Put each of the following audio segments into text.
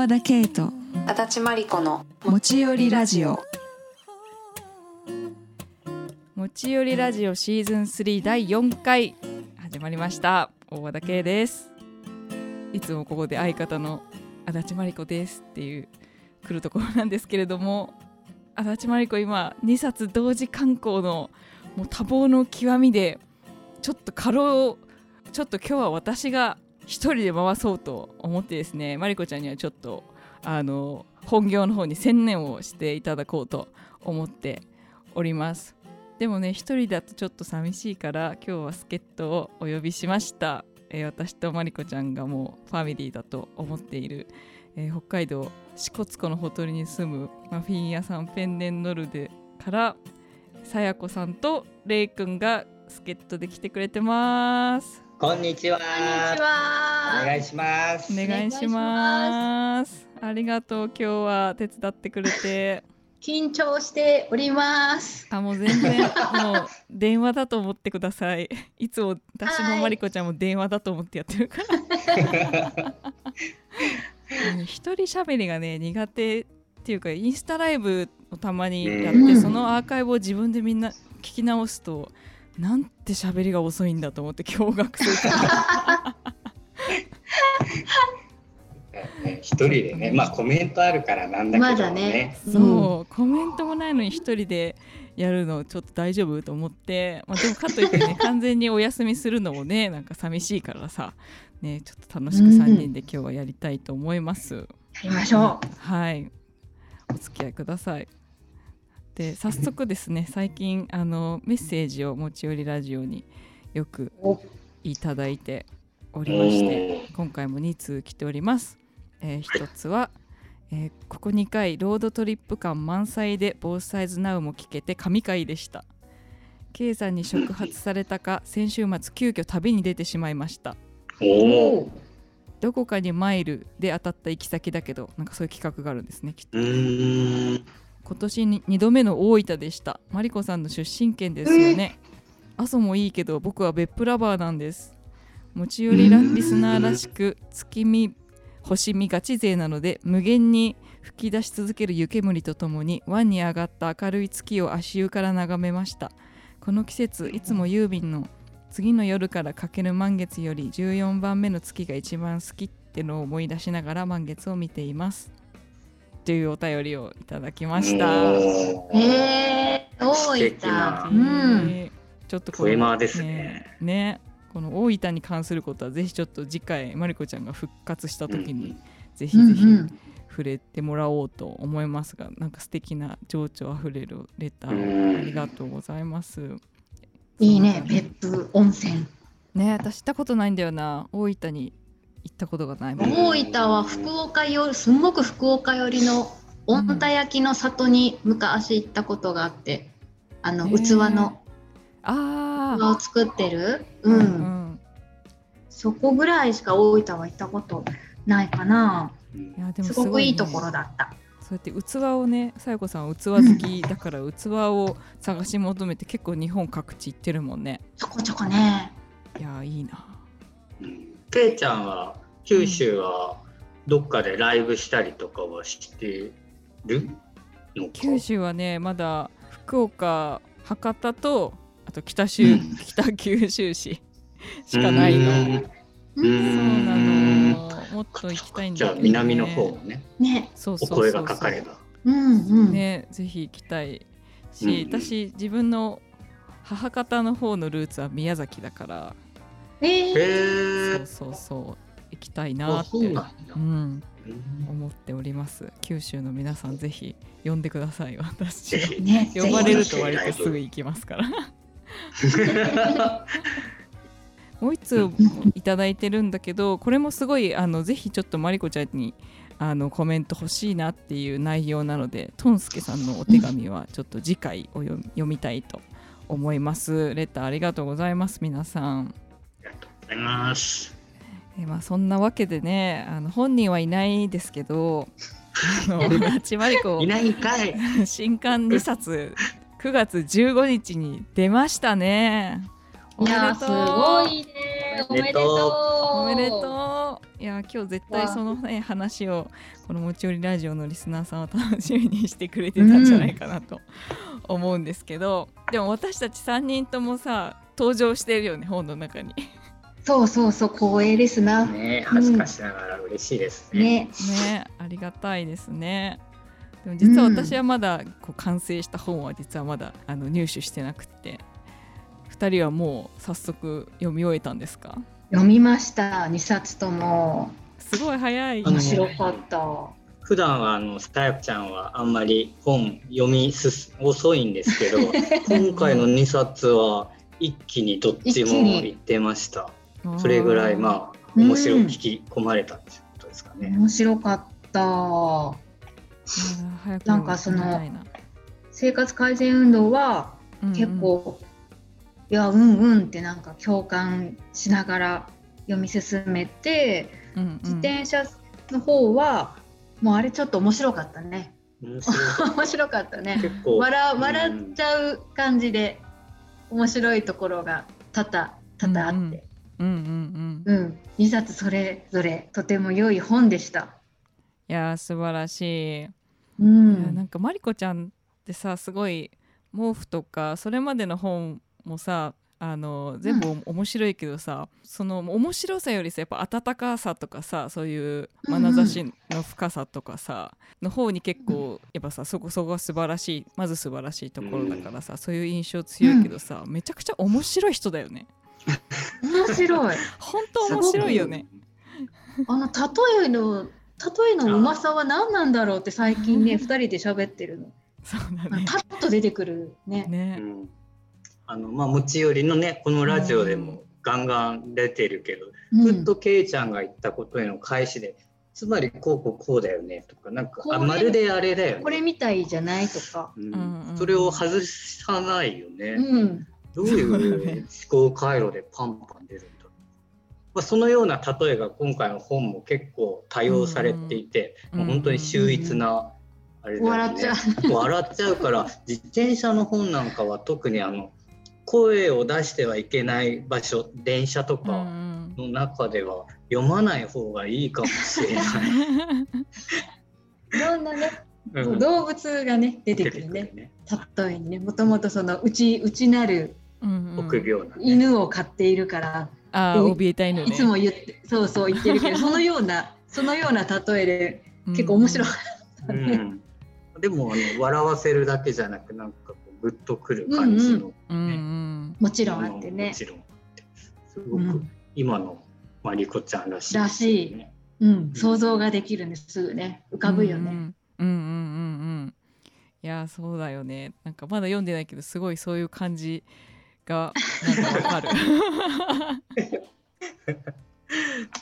和田圭と足立真理子の持ち寄りラジオ。持ち寄りラジオシーズン3第4回始まりました。大和田圭です。いつもここで相方の足立真理子ですっていう来るところなんですけれども足立真理子今2冊同時刊行のもう多忙の極みでちょっと過労ちょっと今日は私が一人で回そうと思ってですねまりこちゃんにはちょっとあの本業の方に専念をしていただこうと思っております。でもね一人だとちょっと寂しいから今日は助っ人をお呼びしました、えー私とまりこちゃんがもうファミリーだと思っている、えー北海道支笏湖のほとりに住むマフィン屋さんペンデンノルデからさやこさんとれいくんが助っ人で来てくれてます。こんにちは。こんにちは。お願いします。お願いしますありがとう今日は手伝ってくれて緊張しております。あもう全然もう電話だと思ってくださいいつも私もまりこちゃんも電話だと思ってやってるからうん 一人喋りがね苦手っていうかインスタライブをたまにやって、うんそのアーカイブを自分でみんな聞き直すとなんて喋りが遅いんだと思って驚愕する。か ら一人でね、まあコメントあるからなんだけどまだね。そう、コメントもないのに一人でやるのちょっと大丈夫と思って、まあ、でもかといってね 完全にお休みするのもねなんか寂しいからさねちょっと楽しく3人で今日はやりたいと思います、やりましょはい。お付き合いくださいで早速ですね最近あのメッセージを持ち寄りラジオによくおいただいておりまして今回も2通来ております、えー一つは、えーここ2回ロードトリップ感満載でボサイズナウも聞けて神回でした。K さんに触発されたか先週末急遽旅に出てしまいました。どこかにマイルで当たった行き先だけどなんかそういう企画があるんですねきっと。今年に2度目の大分でした。マリコさんの出身県ですよね。阿蘇もいいけど僕は別府ラバーなんです。持ち寄りラリスナーらしく月見星見ガチ勢なので無限に吹き出し続ける湯煙とともに湾に上がった明るい月を足湯から眺めました。この季節いつも郵便の次の夜からかける満月より14番目の月が一番好きってのを思い出しながら満月を見ていますというお便りをいただきました。えー、大分。うん。ねちょっとこポエマーですねねこの大分に関することはぜひちょっと次回まりこちゃんが復活した時にぜひぜひうんうん触れてもらおうと思いますが、なんか素敵な情緒あふれるレタうんーありがとうございます。いいね、別府温泉。ね私行ったことないんだよな大分に行ったことがない。大分は福岡よすんごく福岡寄りの御田焼の里に昔行ったことがあって、あのへー器のあ器を作ってる、あ、うん、うん、そこぐらいしか大分は行ったことないかな。うんいやでもすすごい,、ね、ごくいいところだった。そうやって器をね、さやこさんは器好きだから器を探し求めて結構日本各地行ってるもんね。ちょこちょこね。いやいいな。うんけいちゃんは九州はどっかでライブしたりとかはしてるのか？九州はねまだ福岡博多とあと北州、うん北九州市しかないの。うんそううんなの。もっと行きたいんじゃあだけど、ね。南の方もね、ね。そうそうお声がかかれば。うんうん。ねぜひ行きたいし、うん私自分の母方の方のルーツは宮崎だから、えー。そうそうそう。行きたいなあ、ってそうなん思っております。九州の皆さんぜひ呼んでください。私。ね。呼ばれると割とすぐ行きますから。もう一通いただいてるんだけどこれもすごいあのぜひちょっとマリコちゃんにあのコメント欲しいなっていう内容なのでトンスケさんのお手紙はちょっと次回お読みたいと思います。レターありがとうございます皆さんざいます。えまあ、そんなわけでねあの本人はいないですけどあのナチマリコいないんかい。新刊2冊9月15日に出ましたねおめでとういやーすごいね。おめでとう。おめでといや今日絶対そのね話をこの持ち寄りラジオのリスナーさんは楽しみにしてくれてたんじゃないかなと思うんですけど、でも私たち3人ともさ登場してるよね本の中に。そうそうそう光栄ですな。ね恥ずかしながら嬉しいですね。ね。ねありがたいですね。でも実は私はまだこう完成した本は実はまだあの入手してなくて2人はもう早速読み終えたんですか？読みました2冊ともすごい早い面白かった。普段はあのさやちゃんはあんまり本読みす遅いんですけど 今回の2冊は一気にどっちも行ってましたそれぐらいまあうん。面白く聞き込まれたってことですかね、面白かった。なんかその生活改善運動はうんうん。結構、いやうんうんってなんか共感しながら読み進めて、うんうん。自転車の方はもうあれちょっと面白かったね。面白かった。ね。結構笑うん。笑っちゃう感じで面白いところが多々多々あって、うんうんうん。うん。2冊それぞれとても良い本でした。いやー素晴らしい、うん。なんかマリコちゃんってさすごい毛布とかそれまでの本もさあの全部面白いけどさ、その面白さよりさやっぱ温かさとかさそういう眼差しの深さとかさ、の方に結構やっぱさそこそこが素晴らしいまず素晴らしいところだからさ、そういう印象強いけどさ、めちゃくちゃ面白い人だよね面白い。本当面白いよね。あの例えの例えのうまさは何なんだろうって最近ね2人で喋ってるの。そうだね。パッと出てくるね。ね。うん。あのまあ持ち寄りのねこのラジオでもガンガン出てるけど、うん。ふっとケイちゃんが言ったことへの返しでつまりこうこうこうだよねとかなんかまるであれだよね。これみたいじゃないとか。うんうんうん。それを外さないよね、うん。どういう思考回路でパンパン出るんだろう、まあ、そのような例えが今回の本も結構多用されていて、本当に秀逸なあれだよね、笑っちゃう。笑っちゃうから自転車の本なんかは特にあの声を出してはいけない場所電車とかんの中では読まない方がいいかもしれない。いろんなね、うん動物がね出てくるね。例えにね、もともとそのうち内なるうんうん。臆病な、ね。犬を飼っているから、ああ怯えた犬ね。いつも言って、そうそう言ってるけど、そのようなそのような例えで結構面白い。うん、でもあの笑わせるだけじゃなくなんかこうグッとくる感じの、うんうん。もちろんあってね。も。ちろん。あってすごくうん。今のマリコちゃんらしい、らしい。うん、想像ができるんですすぐね。浮かぶよね。うんうんうんうんうん。いやそうだよね。なんかまだ読んでないけどすごいそういう感じがなんかわかる。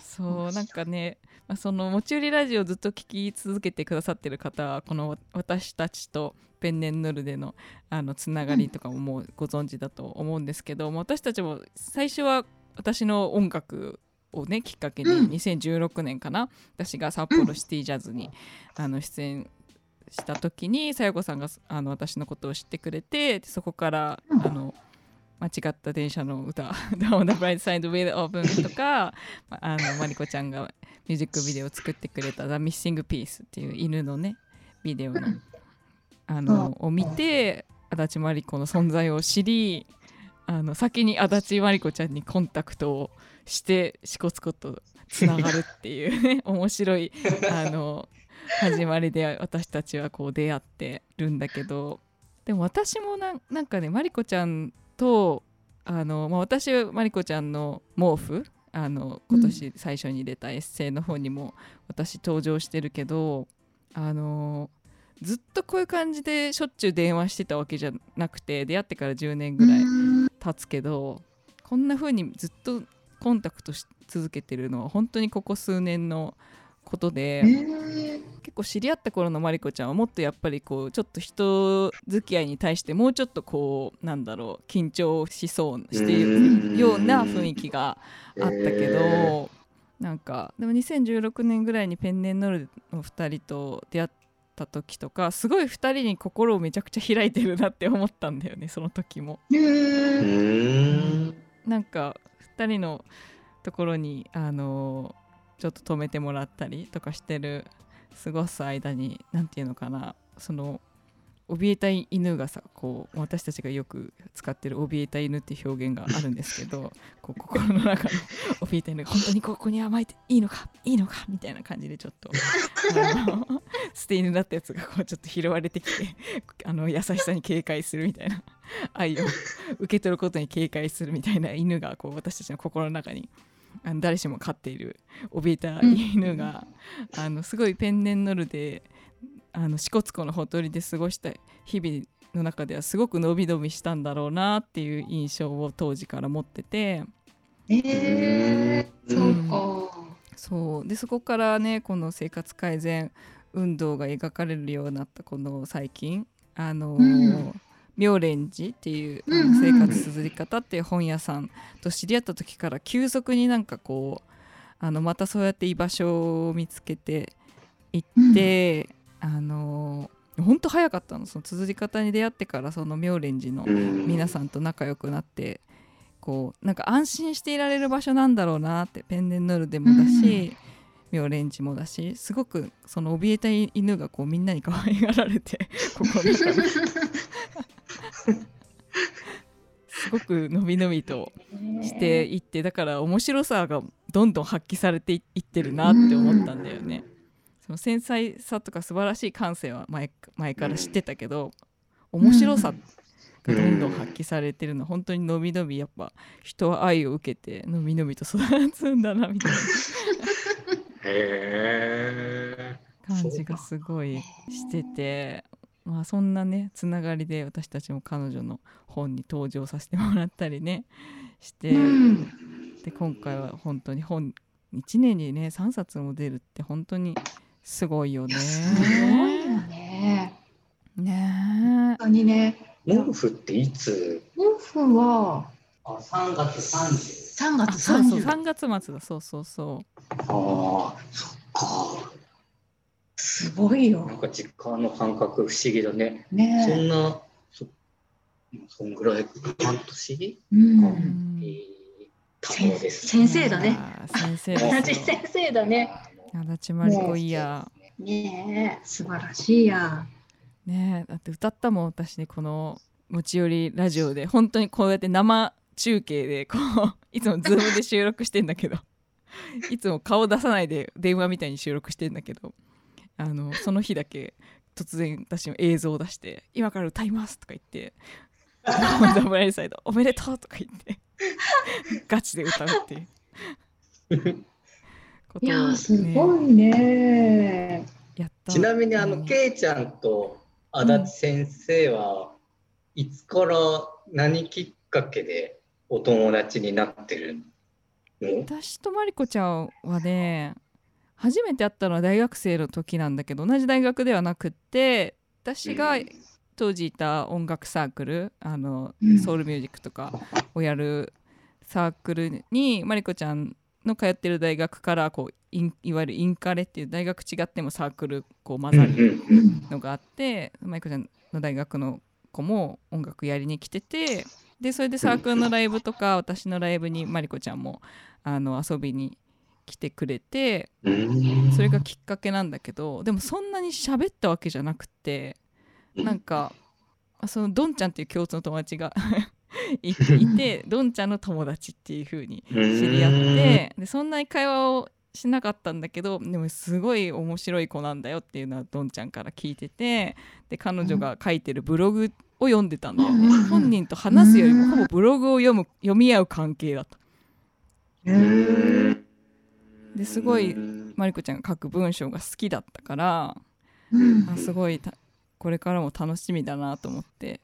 そうなんかね、まあ、その持ち寄りラジオをずっと聞き続けてくださってる方はこの私たちとペンネンヌルでのあのつながりとかももうご存知だと思うんですけど、もう私たちも最初は私の音楽をねきっかけにうん2016年かな、私が札幌シティジャズに、あの出演した時にさやこさんがあの私のことを知ってくれてそこから、うん。あの間違った電車の歌「Down the Bright Side With Open」とかまあのマリコちゃんがミュージックビデオを作ってくれた「The Missing Piece」っていう犬のねビデオのあのを見て足立マリコの存在を知りあの先に足立マリコちゃんにコンタクトをしてしこつことつながるっていうね 面白いあの始まりで私たちはこう出会ってるんだけどでも私もなんなんかねマリコちゃんとあの、まあ、私はマリコちゃんの毛布あの今年最初に出たエッセイの方にも私登場してるけどあのずっとこういう感じでしょっちゅう電話してたわけじゃなくて出会ってから10年ぐらい経つけどこんな風にずっとコンタクトし続けてるのは本当にここ数年のことで。へー結構知り合った頃のマリコちゃんはもっとやっぱりこうちょっと人付き合いに対してもうちょっとこうなんだろう緊張しそうしているような雰囲気があったけど、なんかでも2016年ぐらいにペンネンノルの2人と出会った時とかすごい2人に心をめちゃくちゃ開いてるなって思ったんだよねその時も。なんか2人のところにあのちょっと止めてもらったりとかしてる過ごす間に何て言うのかな。その怯えた犬がさこう私たちがよく使ってる怯えた犬っていう表現があるんですけど こう心の中の怯えた犬が本当にここに甘えていいのかいいのか？みたいな感じでちょっとあの捨て犬だったやつがこうちょっと拾われてきてあの優しさに警戒するみたいな愛を受け取ることに警戒するみたいな犬がこう私たちの心の中にあの誰しも飼っている怯えた犬が、あのすごいペンネンノルであの支笏湖のほとりで過ごした日々の中ではすごく伸び伸びしたんだろうなっていう印象を当時から持ってて。えー、そうか。そう。でそこからねこの生活改善運動が描かれるようになったこの最近。あの、うん妙蓮寺っていう生活綴り方っていう本屋さんと知り合った時から急速になんかこうあのまたそうやって居場所を見つけていって、あの本当早かったのその綴り方に出会ってからその妙蓮寺の皆さんと仲良くなってこうなんか安心していられる場所なんだろうなってペンネンノルでもだし、妙蓮寺もだしすごくその怯えた犬がこうみんなに可愛がられて ここの中で すごくのびのびとしていってだから面白さがどんどん発揮されていってるなって思ったんだよね。その繊細さとか素晴らしい感性は前前から知ってたけど面白さがどんどん発揮されてるの本当にのびのびやっぱ人は愛を受けてのびのびと育つんだなみたいなへ感じがすごいしててまあそんなねつながりで私たちも彼女の本に登場させてもらったりねして、うんで今回は本当に本1年にね3冊も出るって本当にすごいよね。すごいよね。ね本当にね、え。モンフっていつ？オフはあ、3月30。3あ月そうそう30 3月末だそうそうそうああ、そっか。すごいよなん。か時間の感覚不思議だね。そねんな、そそんぐらい半年？う。うんんえー、多忙ですね。先生だね先生同じ先生だね。足立真理子いやねえ、素晴らしいや。ねえだって歌ったもん私ねこの持ち寄りラジオで本当にこうやって生中継でこういつもズームで収録してんだけどいつも顔出さないで電話みたいに収録してんだけどあのその日だけ突然私の映像を出して「今から歌います」とか言って「ザ ブライドサイドおめでとう」とか言ってガチで歌うっていう。ことをいやー、すねごいね。やったちなみにあの、うんけいちゃんと足立先生はいつから何きっかけでお友達になってるの？私とマリコちゃんはね初めて会ったのは大学生の時なんだけど同じ大学ではなくって私が当時いた音楽サークルあの、うん。ソウルミュージックとかをやるサークルにマリコちゃんの通ってる大学からこういわゆるインカレっていう大学違ってもサークルこう混ざるうんのがあってマイコちゃんの大学の子も音楽やりに来ててでそれでサークルのライブとか私のライブにマリコちゃんもあの遊びに来てくれてうん。それがきっかけなんだけどでもそんなに喋ったわけじゃなくてなんかあそのドンちゃんっていう共通の友達が いいてドンちゃんの友達っていう風に知り合ってでそんなに会話をしなかったんだけどでもすごい面白い子なんだよっていうのはどんちゃんから聞いててで彼女が書いてるブログを読んでたんだよね。うん。本人と話すよりもほぼブログを読む読み合う関係だった。うんですごいうん。マリコちゃんが書く文章が好きだったからうん。あすごいたこれからも楽しみだなと思って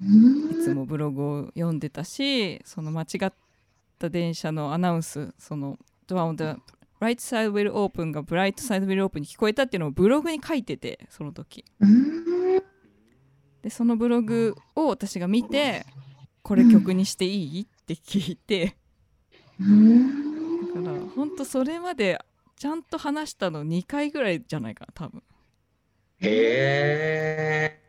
うん。いつもブログを読んでたしその間違った電車のアナウンスその「ドア on the right side will open」が「ブライトサイド will open」に聞こえたっていうのをブログに書いててその時。うん。でそのブログを私が見て「これ曲にしていい?」って聞いて。うんだからほん。とそれまでちゃんと話したの2回ぐらいじゃないかな多分。へえ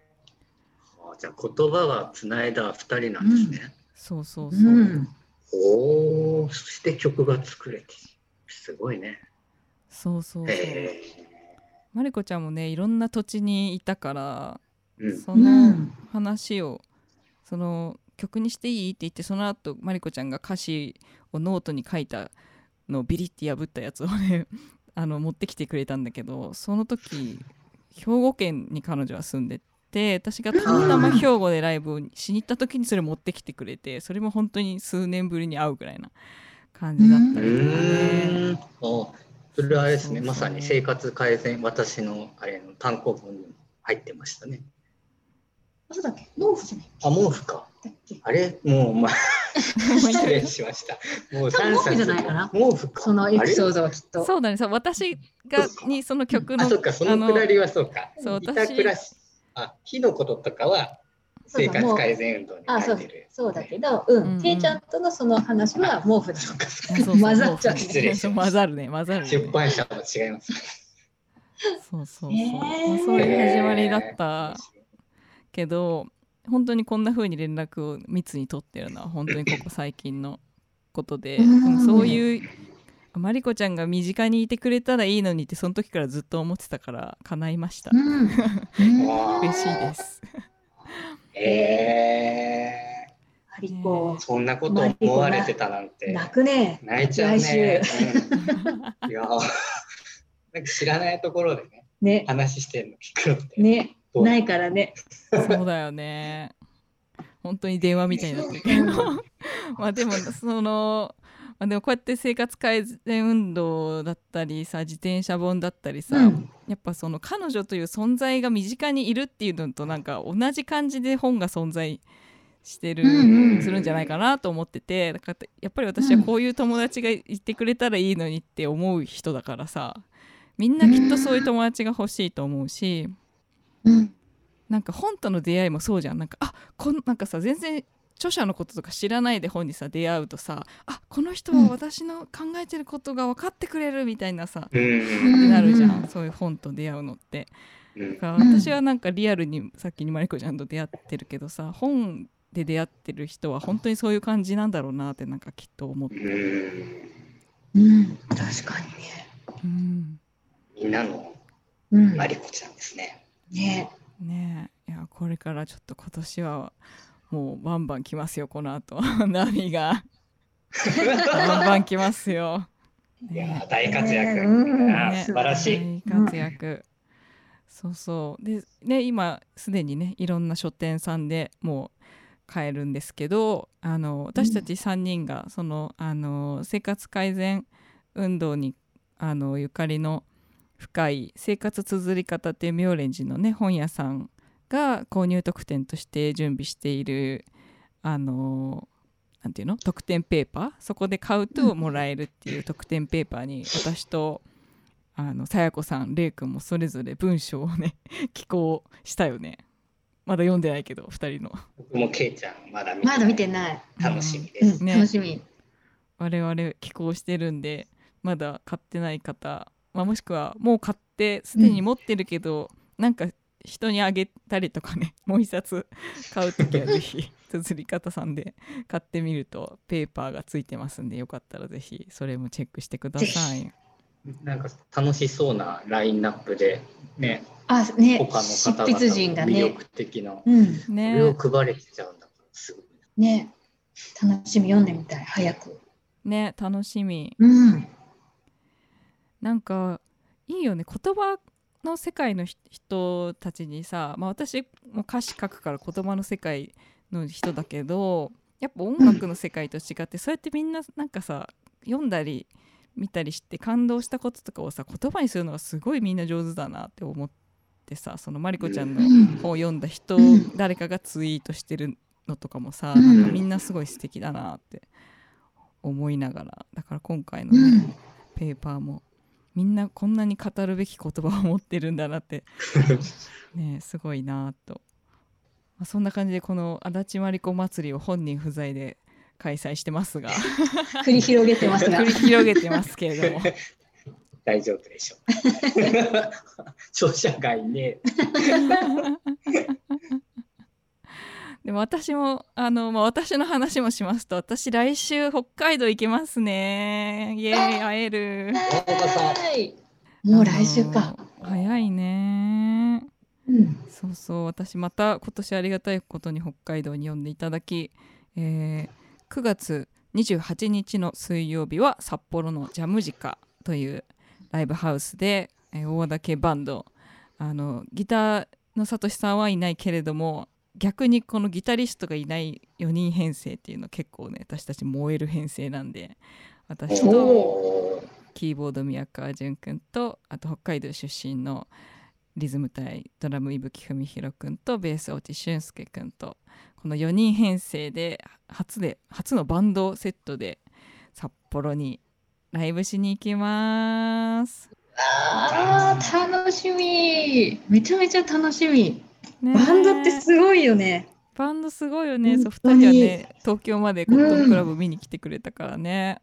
あじゃあ言葉がつないだ二人なんですね、そうそうそう。う、ん。おおそして曲が作れてすごいね。そうそうそう。へマリコちゃんもねいろんな土地にいたからえ。うん。うそのん。話をその曲にしていい？って言ってその後マリコちゃんが歌詞をノートに書いたのをビリって破ったやつをね あの持ってきてくれたんだけどその時兵庫県に彼女は住んでて私がたまたま兵庫でライブをしに行った時にそれ持ってきてくれてそれも本当に数年ぶりに会うぐらいな感じだったうりとかね。それはあれですね。まさに生活改善、私のあれの単行本にも入ってましたね。あそうだっけ？農夫じゃないあ、毛布か。あれ？もう、まあ、失礼しました。もう多分毛布じゃないかな？毛布か。そのエピソード。ドはきっと。そうだねそう私がにその曲のあ、そっか、そあのくだりはそうか。そう私あ、火のこととかは生活改善運動にあ、そう書いてる。そうだけど、うん、ていちゃんとのその話は毛布だ。そうそう 混ざっちゃう失礼しました混ざるね混ざる出版社も違います。そうそうそう、そういう始まりだったけど本当にこんな風に連絡を密に取ってるのは本当にここ最近のことで、そういうマリコちゃんが身近にいてくれたらいいのにってその時からずっと思ってたから叶いました、うん。う ん嬉しいですえハリコー、そんなこと思われてたなんて。泣くね。泣いちゃうね。うんいや、なんか知らないところでね、ね、話してるの聞くのって。ね、ないからね。そうだよね本当に電話みたいになってるけどまあでもその、まあ、でもこうやって生活改善運動だったりさ自転車本だったりさ、うんやっぱその彼女という存在が身近にいるっていうのとなんか同じ感じで本が存在してる、うんうんするんじゃないかなと思っててだからやっぱり私はこういう友達がいてくれたらいいのにって思う人だからさみんなきっとそういう友達が欲しいと思うし。うん。なんか本との出会いもそうじゃんなんかあこんなんかさ全然著者のこととか知らないで本にさ出会うとさあこの人は私の考えてることが分かってくれるみたいなさ、うん。なるじゃん、うんそういう本と出会うのってうんだか私はなんかリアルにさっきにマリコちゃんと出会ってるけどさ本で出会ってる人は本当にそういう感じなんだろうなってなんかきっと思って、うんうん。確かにね。うん、みんなのうん。マリコちゃんですね。ね。ねえいやこれからちょっと今年はもうバンバン来ますよこの後。波が。バンバン来ますよ。いやー、大活躍。ね素晴らしい。大活躍、そうそう。でね今すでにねいろんな書店さんでもう買えるんですけどあの私たち3人がそのあの生活改善運動にあのゆかりの深い生活綴り方っていう妙蓮寺のね本屋さんが購入特典として準備しているあのなんていうの？特典ペーパー？そこで買うともらえるっていう特典ペーパーに私とあのさやこさんれいくんもそれぞれ文章をね 寄稿したよねまだ読んでないけど2人の僕もケイちゃん、まだ見てまだ見てない。楽しみです。うん。ね楽しみ。我々寄稿してるんでまだ買ってない方、まあ、もしくはもう買ってすでに持ってるけど、なんか人にあげたりとかね もう一冊買う時は ぜひ綴り方さんで買ってみるとペーパーがついてますんでよかったらぜひそれもチェックしてください。なんか楽しそうなラインナップで、ね、あ、ね。他の執方が魅力的な、こうん。ねれを配れちゃうんだから、すごい。ね。楽しみ読んでみたい。早く。ね楽しみ。うん。なんかいいよね言葉の世界のひ人たちにさ、まあ、私も歌詞書くから言葉の世界の人だけどやっぱ音楽の世界と違って、そうやってみんななんかさ読んだり見たりして感動したこととかをさ言葉にするのがすごいみんな上手だなって思ってさそのマリコちゃんのうん本を読んだ人、うん誰かがツイートしてるのとかもさ、うんなんかみんなすごい素敵だなって思いながらだから今回のね、うん。ペーパーもみんなこんなに語るべき言葉を持ってるんだなって。ねすごいなと、まあ、そんな感じでこの足立まりこ祭りを本人不在で開催してますが。繰り広げてますが。繰。り広げてますけれども。大丈夫でしょう。著者がいねでも私もあの、まあ、私の話もしますと私来週北海道行きますね。イエー。イ会える。はいもう来週か。早いね。うん。そうそう私また今年ありがたいことに北海道に呼んでいただき、えー9月28日の水曜日は札幌のジャムジカというライブハウスで、えー大竹バンド。あのギターのさとしさんはいないけれども逆にこのギタリストがいない4人編成っていうの結構ね私たち燃える編成なんで私とキーボード宮川淳君とあと北海道出身のリズム隊ドラム伊吹文弘君とベース落俊介君とこの4人編成で初で初のバンドセットで札幌にライブしに行きます。ああ、楽しみ。めちゃめちゃ楽しみ。ねバンドってすごいよね。バンドすごいよね。そう2本当に人はね東京までコットンクラブ見に来てくれたからね。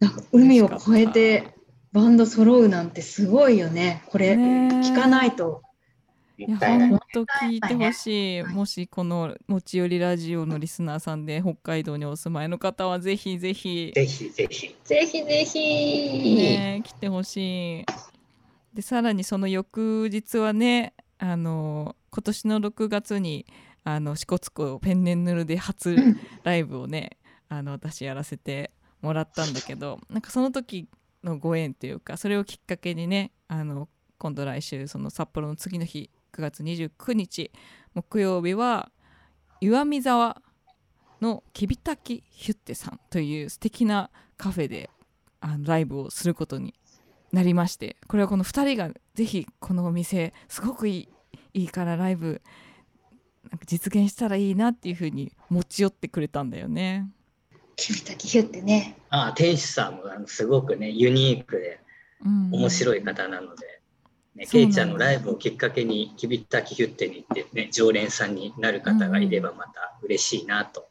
なんか海を越えてバンド揃うなんてすごいよね。これね聞かないと。いや本当聞いてほしいもしこの持ち寄りラジオのリスナーさんで北海道にお住まいの方はぜひぜひ、ぜひぜひ。ぜひぜひ。ね、来てほしいでさらにその翌日はねあの今年の6月にあの支笏湖ペンネンヌルで初ライブをね あの私やらせてもらったんだけどなんかその時のご縁というかそれをきっかけにねあの今度来週その札幌の次の日9月29日木曜日は岩見沢のきびたきヒュッテさんという素敵なカフェであのライブをすることになりましてこれはこの2人がぜひこのお店すごくいいいいからライブなんか実現したらいいなっていう風に持ち寄ってくれたんだよね。君たちヒュってね。あ店主さんもあのすごくね、ユニークでうん、面白い方なので、うなんだケイちゃんのライブをきっかけに、キビッタキヒュッテに行ってね、常連さんになる方がいればまた嬉しいなと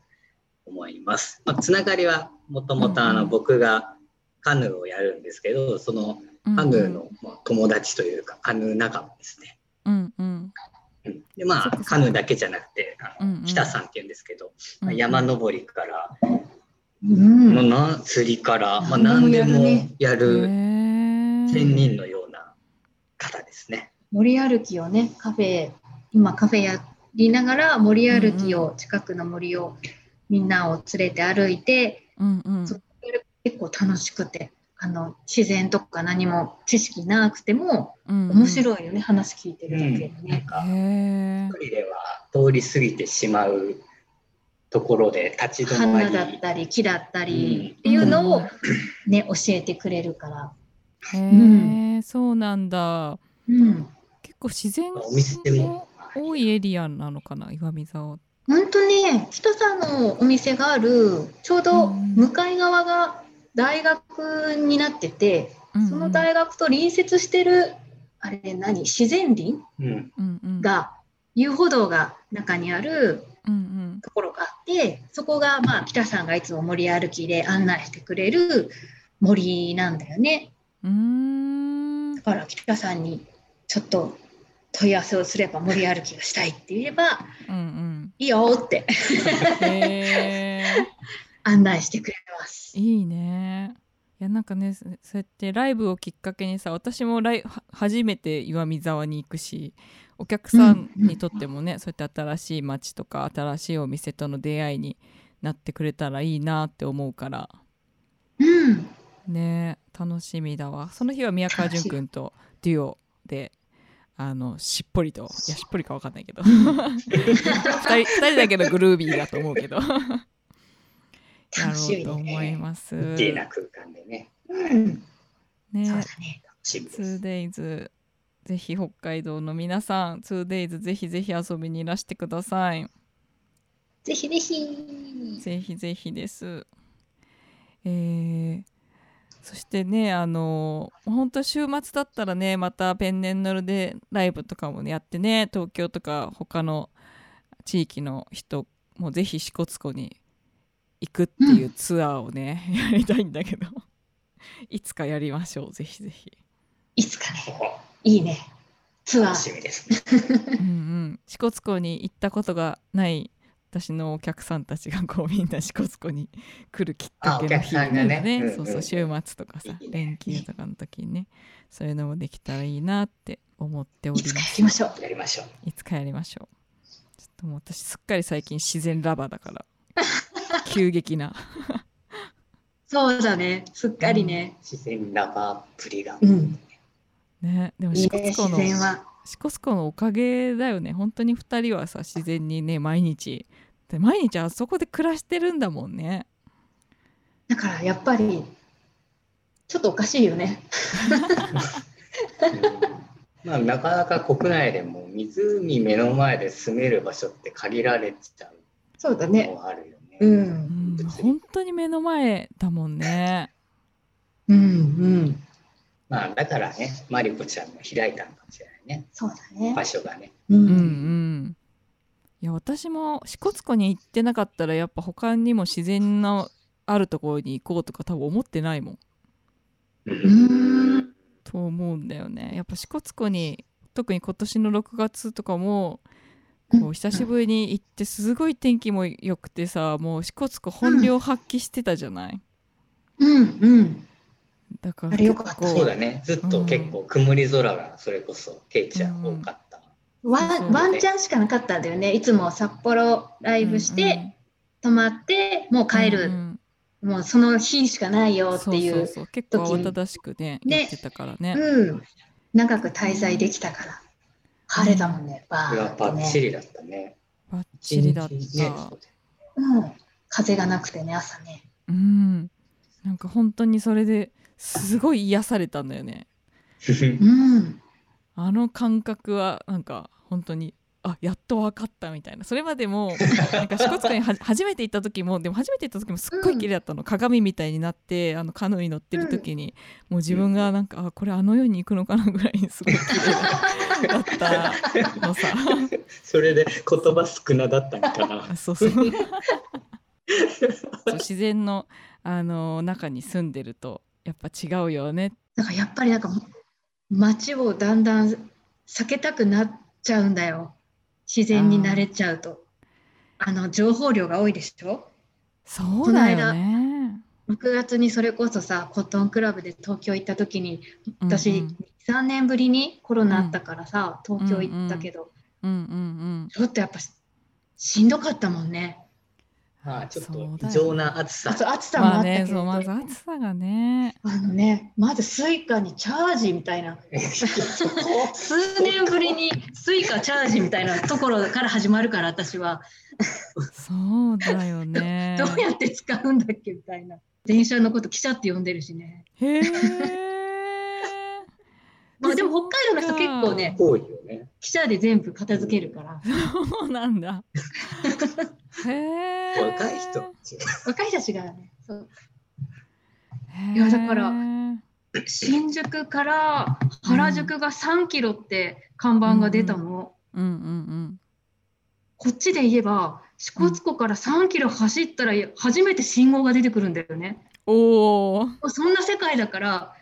思います。まあ、つながりはもともと僕がカヌーをやるんですけど、そのうん。カヌーのまあ友達というか、カヌー仲間ですね。うんうん。うん。でまあカヌーだけじゃなくて、あのうんうん。北さんっていうんですけど、山登りから、うん。釣りから、まあ、何でももやる仙人のような方ですね。森歩きをね、カフェ、今カフェやりながら森歩きを、近くの森をみんなを連れて歩いて、うんうん。結構楽しくて、あの自然とか何も知識なくてもうんうん。面白いよね、話聞いてるだけでなんね。かへー。一人では通り過ぎてしまうところで立ち止ま花りだったり木だったりうんっていうのをうん。ね、教えてくれるから。へー。そうなんだ。うん。結構自然お店も。多いエリアなのかな岩見沢。本当ね、北さんのお店がある、ちょうど向かい側が大学になってて、その大学と隣接してる、あれ何、自然林？うんうんうん。が、遊歩道が中にあるうんうん。ところがあって、そこが、まあ、北さんがいつも森歩きで案内してくれる森なんだよね。うーん。だから北さんにちょっと問い合わせをすれば森歩きがしたいって言えば、うんいいよって案内してくれます。いいね。いやなんかねそそうやってライブをきっかけにさ私もライは初めて岩見沢に行くしお客さんにとってもね、そうやって新しい街とか新しいお店との出会いになってくれたらいいなって思うから。うん。ね楽しみだわ。その日は宮川淳君とデュオであのしっぽりといやしっぽりかわかんないけど。二人二人だけどグルービーだと思うけど楽しうと思います。綺麗な空間でね。うん。ねそうだね。楽しみです。2days ぜひ北海道の皆さん 2days ぜひぜひ遊びにいらしてくださいぜひぜひ。ぜひぜひですえーそしてねあの本当週末だったらねまたペンネンノルでライブとかもねやってね東京とか他の地域の人もぜひ支笏湖に行くっていうツアーをね、やりたいんだけどいつかやりましょうぜひぜひいつかね。いいね。ツアー。楽しみですね。うんうん支笏湖に行ったことがない私のお客さんたちがこうみんな支笏湖に来るきっかけのあお客さんがねうんうんそうそう週末とかさいいね連休とかの時にねそういうのもできたらいいなって思っておいつかやりますりましょう。やりましょう。いつかやりましょうちょっともう私すっかり最近自然ラバーだから 急激なそうだね。すっかりね。自然ラバーっぷりが。うん。ねでも支笏湖の。支笏湖のおかげだよね本当に2人はさ自然にね毎日で毎日あそこで暮らしてるんだもんねだからやっぱり、ちょっとおかしいよね。うんまあ、なかなか国内でも湖目の前で住める場所って限られちゃうのそうだね。もあるよね。う。うんん本当に目の前だもんねうんうん。まあ、だからね、マリコちゃんも開いたのかもしれないね。そうだね。場所がね。う。うんうんんいや私も支笏湖に行ってなかったらやっぱ他にも自然のあるところに行こうとか多分思ってないもんううんん。と思うんだよねやっぱ支笏湖に特に今年の6月とかもこう久しぶりに行ってすごい天気も良くてさもう支笏湖本領発揮してたじゃない、うんうん。だからあれよかったそうだね。ずっと結構曇り空がそれこそケイちゃん多かった。ワンワンチャンしかなかったんだよね。いつも札幌ライブして、泊まって、もう帰る。うんうんもうその日しかないよっていそうそうう。そう結構慌ただしくねね言ってたからねうん。長く滞在できたから。晴れたもんね。バそれはーってね。バッチリだったね。バッチリだった、ねうん。風がなくてね、朝ね。うんなんか本当にそれですごい癒されたんだよねうん。あの感覚はなんか本当にあやっと分かったみたいな。それまでもなんか支笏湖には 初めて行った時もでも初めて行った時もすっごい綺麗だったの、鏡みたいになってあのカヌーに乗ってる時に、もう自分がなんかあこれあの世に行くのかなぐらいにすごい綺麗だった。のさ。それで言葉少なだったのかな。あそうそう。そう自然のあの中に住んでるとやっぱ違うよね。だからやっぱりなんか街をだんだん避けたくなっちゃうんだよ。自然に慣れちゃうと。あの情報量が多いでしょ？そうだよね ?6 月にそれこそさ、コットンクラブで東京行った時に、私、うんうん3年ぶりにコロナあったからさ、東京行ったけど、うんうんうんちょっとやっぱししんどかったもんね。まあちょっと異常な暑さ。暑さもあまあったけど、ねそうん、まず暑さがね。あのね、まずスイカにチャージみたいな。数年ぶりにスイカチャージみたいなところから始まるから私は。そうだよね。どうやって使うんだっけみたいな。電車のこと汽車って呼んでるしね。へえまあでも北海道の人結構ね多いよね。汽車で全部片付けるから。そうなんだへえ若い人。若い人たちがねそう。いやだから新宿から原宿が3キロって看板が出たの、うん。うんこっちで言えば支笏湖から3キロ走ったら初めて信号が出てくるんだよね。うんおおそんな世界だから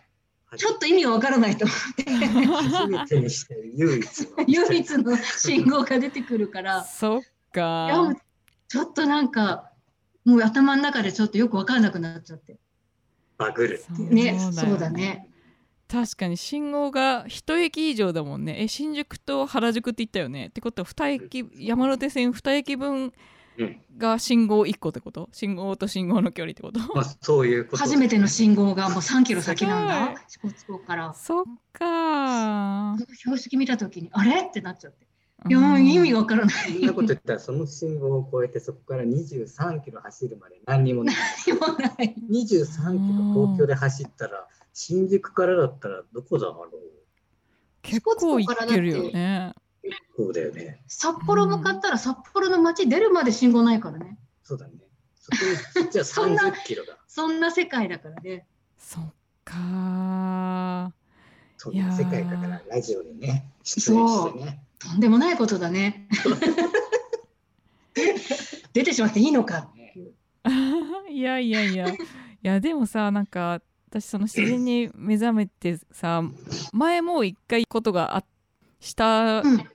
ちょっと意味がわからないと思って。初めてにして唯一の。唯一の信号が出てくるから。そっかちょっとなんかもう頭の中でちょっとよくわかんなくなっちゃって。バグる。ねよそうだね。確かに信号が一駅以上だもんね。え新宿と原宿って言ったよね。ってことは二駅山手線2駅分うん。が信号1個ってこと？信号と信号の距離ってこと？まあそういうこと。初めての信号がもう3キロ先なんすだ支笏湖から。そっか標識見た時にあれ？ってなっちゃっていや意味わからないそんなこと言ったらその信号を越えてそこから23キロ走るまで何にもない。何もない23キロ東京で走ったら新宿からだったらどこだろう結構いってるよねそうだよね。札幌向かったら札幌の街出るまで信号ないからねそうだね。そじゃあ そんな30キロだ。そんな世界だからねそっかそんな世界だからラジオにね、出演してね。とんでもないことだね。出てしまっていいのか。っていういやいやいや。いやでもさなんか私その自然に目覚めてさ前もう一回ことがあしたうん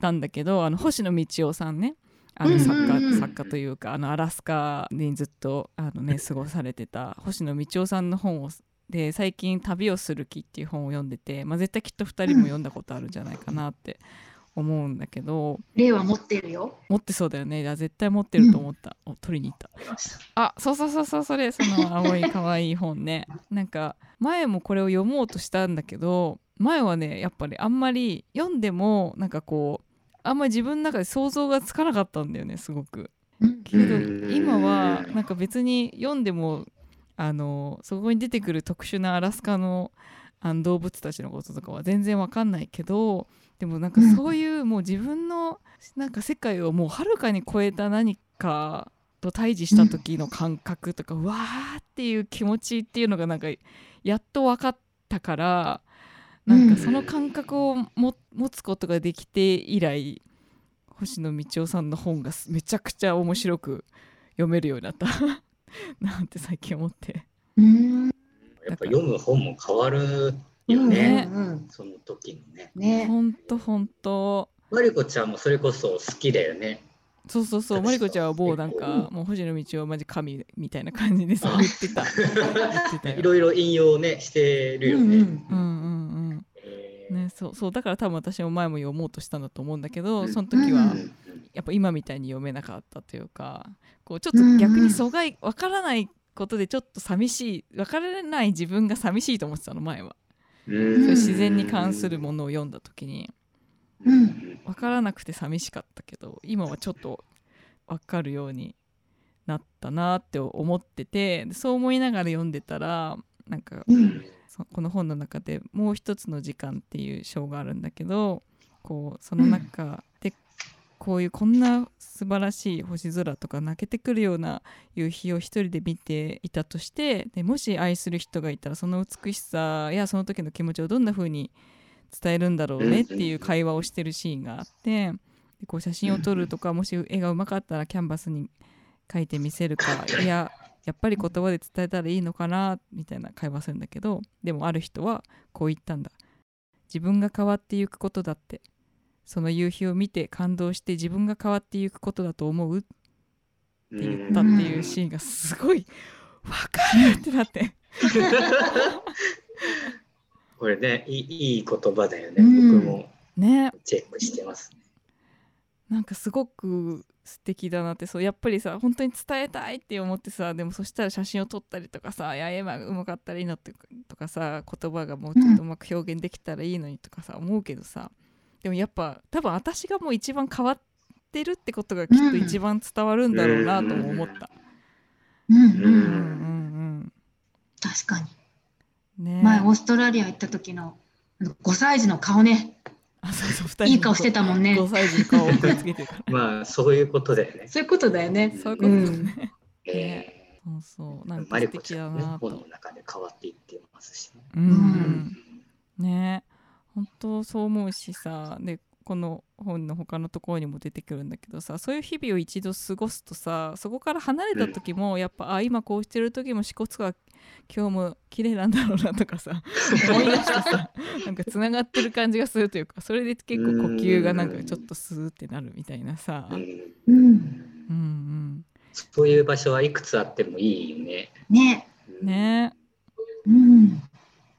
たんだけどあの星野道夫さんね。あの作家,、うんうんうん。作家というかあのアラスカにずっとあの、ね、過ごされてた星野道夫さんの本をで最近「旅をする気」っていう本を読んでて、まあ、絶対きっと2人も読んだことあるんじゃないかなって思うんだけど、例は持ってるよ。持ってそうだよね。いや絶対持ってると思った、お取りに行った。あそうそうそうそうそれ。その青い 可愛い本ね。なんか前もこれを読もうとしたんだけど前はねやっぱりあんまり読んでもなんかこうあんまり自分の中で想像がつかなかったんだよねすごく。うん。けどうん。今はなんか別に読んでもあのそこに出てくる特殊なアラスカのあの動物たちのこととかは全然わかんないけどでもなんかそういうもう自分のなんか世界をもうはるかに超えた何かと対峙した時の感覚とか、うわーっていう気持ちっていうのがなんかやっと分かったからなんかその感覚をも持つことができて以来星野道夫さんの本がめちゃくちゃ面白く読めるようになった。なんて最近思って。うんやっぱ読む本も変わるようんね、うん。その時のね。ね。ほんとほんとマリコちゃんもそれこそ好きだよね。そうそうそう。マリコちゃんは某なんかもう星野道夫マジ神みたいな感じでさあ。言ってた。いろいろ引用ねしてるよね。うんうんうんうん。えねそうそう。だから多分私も前も読もうとしたんだと思うんだけどうん。その時はうんやっぱ今みたいに読めなかったというかこうちょっと逆に阻害わからないことでちょっと寂しいわからない自分が寂しいと思ってたの前は。自然に関するものを読んだ時に。うん分からなくて寂しかったけど今はちょっと分かるようになったなって思っててでそう思いながら読んでたらなんかうんそこの本の中で「もう一つの時間」っていう章があるんだけどこうその中でこういうこんな素晴らしい星空とか泣けてくるような夕日を一人で見ていたとしてでもし愛する人がいたらその美しさやその時の気持ちをどんな風に伝えるんだろうねっていう会話をしてるシーンがあってでこう写真を撮るとかもし絵がうまかったらキャンバスに描いてみせるか いややっぱり言葉で伝えたらいいのかなみたいな会話するんだけどでもある人はこう言ったんだ。自分が変わっていくことだってその夕日を見て感動して自分が変わっていくことだと思う？って言ったっていうシーンがすごいわかるってなって。これねいいいい言葉だよね、うん。僕もね。チェックしてます。なんかすごく素敵だなって。そうやっぱりさ本当に伝えたいって思ってさでもそしたら写真を撮ったりとかさいや絵がうまかったらいいのとかとかさ言葉がもうちょっとうまく表現できたらいいのにとかさ思うけどさでもやっぱ多分私がもう一番変わってるってことがきっと一番伝わるんだろうなとも思った。うん。うん。うん。うん確かに。ね前オーストラリア行った時のあの5歳児の顔ね。あそうそう二人いい顔してたもんね。5歳児に顔を送りつけて まあそういうことだよね。そういうことだよね。そういうことだね。えそうそう。なんか素敵だなと。本の中で変わっていってますしね。うん。ね本当そう思うしさでこの本の他のところにも出てくるんだけどさそういう日々を一度過ごすとさそこから離れた時もやっぱ、あ今こうしてる時も支笏湖が今日も綺麗なんだろうなとかさ 思い出してさなんかつながってる感じがするというかそれで結構呼吸がなんかちょっとスーってなるみたいなさ、うんうん。うんうん、そういう場所はいくつあってもいいよね。ね。うんねうん。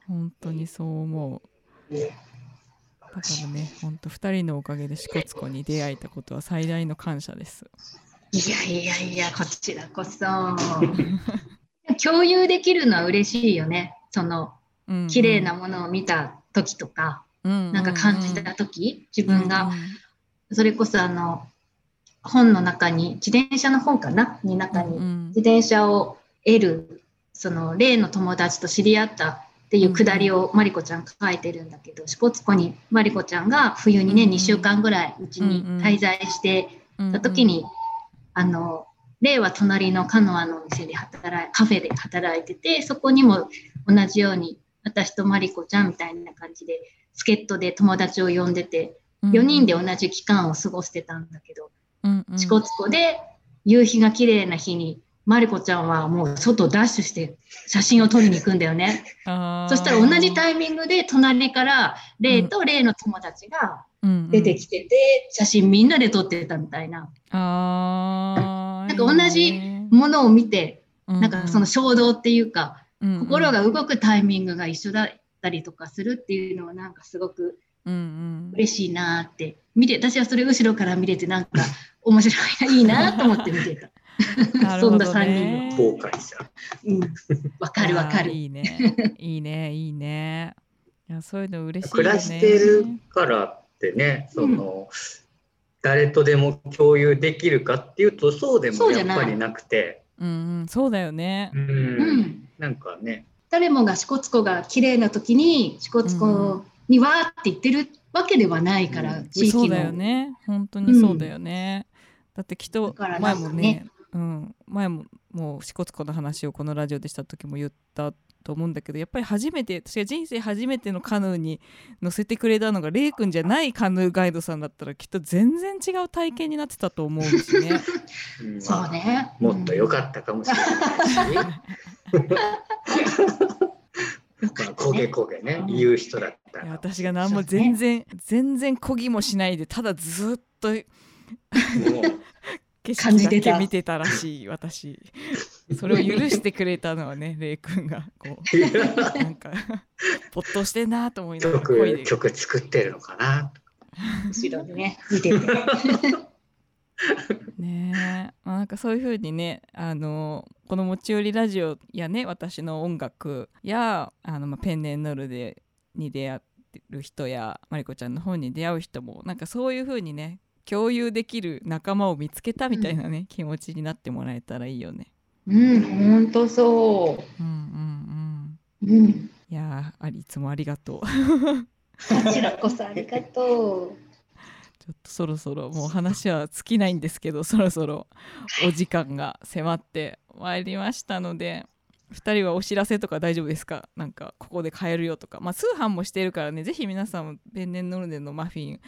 本当にそう思う。だからね、本当二人のおかげで支笏湖に出会えたことは最大の感謝です。いやいやいや、こちらこそ。共有できるのは嬉しいよね。そのうん綺麗なものを見た時とか、ななんか感じた時、自分が、それこそあの、本の中に、自転車の本かな？に中に、自転車を得る、その例の友達と知り合ったっていうくだりをマリコちゃん書いてるんだけど、支笏湖にマリコちゃんが冬にね、うん。2週間ぐらいうちに滞在してた時に、あの、例は隣のカノアのお店で働い、カフェで働いてて、そこにも同じように、私とマリコちゃんみたいな感じで、助っ人で友達を呼んでて、4人で同じ期間を過ごしてたんだけど、支笏湖で夕日が綺麗な日にマリコちゃんはもう外ダッシュして写真を撮りに行くんだよね。そしたら同じタイミングで隣からレイとレイの友達が出てきてて、写真みんなで撮ってたみたいな。あ なんか同じものを見て、なんかその衝動っていうか、心が動くタイミングが一緒だったりとかするっていうのはなんかすごく嬉しいなって見て私はそれ後ろから見れてなんか面白いいいなと思って見てた。そんな3人の後悔者。うん、わかるわかる。いいね。いいね、いいね。いや、そういうの嬉しい、ね、暮らしてるからってね、その、うん、誰とでも共有できるかっていうと、そうでもやっぱりなくて。うん、そうだよね。うん、なんかね。誰もが支笏湖が綺麗な時に支笏湖にわーって言ってるわけではないから、うん、地域の。そうだよね。本当にそうだよね。だってきっと前もねうん、前ももう支笏湖の話をこのラジオでした時も言ったと思うんだけどやっぱり初めて私が人生初めてのカヌーに乗せてくれたのがレイ君じゃないカヌーガイドさんだったらきっと全然違う体験になってたと思うんですね。うん、そうね、もっと良かったかもしれないし。焦げ焦げね、言う人だった私が何も全然、ね、全然こぎもしないでただずっと景色だけ見てたらしい私。それを許してくれたのはねレイ君がこう。なんか没頭してんなと思いながら曲曲作ってるのかな。後ろでね 見てて。ねまあ、なんかそういうふうにねあのこの持ち寄りラジオやね私の音楽やあの、まあ、ペンネンノルデに出会ってる人やマリコちゃんの本に出会う人もなんかそういうふうにね共有できる仲間を見つけたみたいなね、うん、気持ちになってもらえたらいいよね。うん、本当そう。うんうんうん。うん、いやありいつもありがとう。こちらこそありがとう。ちょっとそろそろもう話は尽きないんですけどそろそろお時間が迫ってまいりましたので2人はお知らせとか大丈夫ですか？なんかここで買えるよとかまあ通販もしてるからねぜひ皆さんもペンネンノルデのマフィン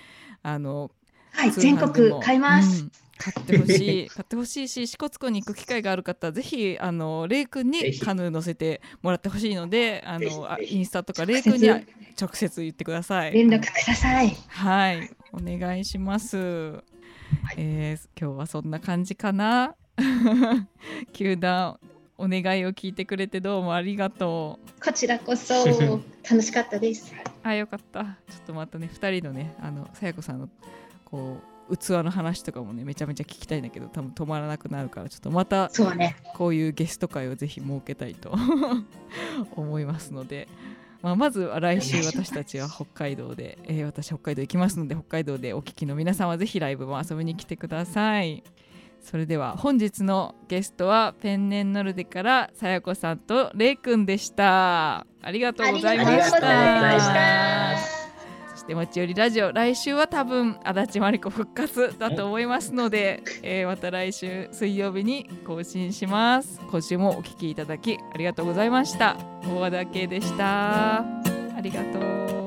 あのはい、全国買います。うん。買ってほしい。買ってほしいし支笏湖に行く機会がある方はぜひあのレイ君にカヌー乗せてもらってほしいのであのインスタとかレイ君には直接言ってください。連絡ください。はい。お願いします、はい、えー、今日はそんな感じかな？球団お願いを聞いてくれてどうもありがとう。こちらこそ 楽しかったです。あよかった。ちょっとまたね2人のねあのさやこさんのこう器の話とかもねめちゃめちゃ聞きたいんだけど多分止まらなくなるからちょっとまたこういうゲスト会をぜひ設けたいと 思いますので、まあ、まずは来週私たちは北海道で、えー、私北海道行きますので北海道でお聞きの皆さんはぜひライブも遊びに来てください。それでは本日のゲストはペンネンノルデからさやこさんとれいくんでした。ありがとうございました。で持ち寄りラジオ来週は多分足立真理子復活だと思いますので、えー、また来週水曜日に更新します。今週もお聞きいただきありがとうございました。大和田圭でした。ありがとう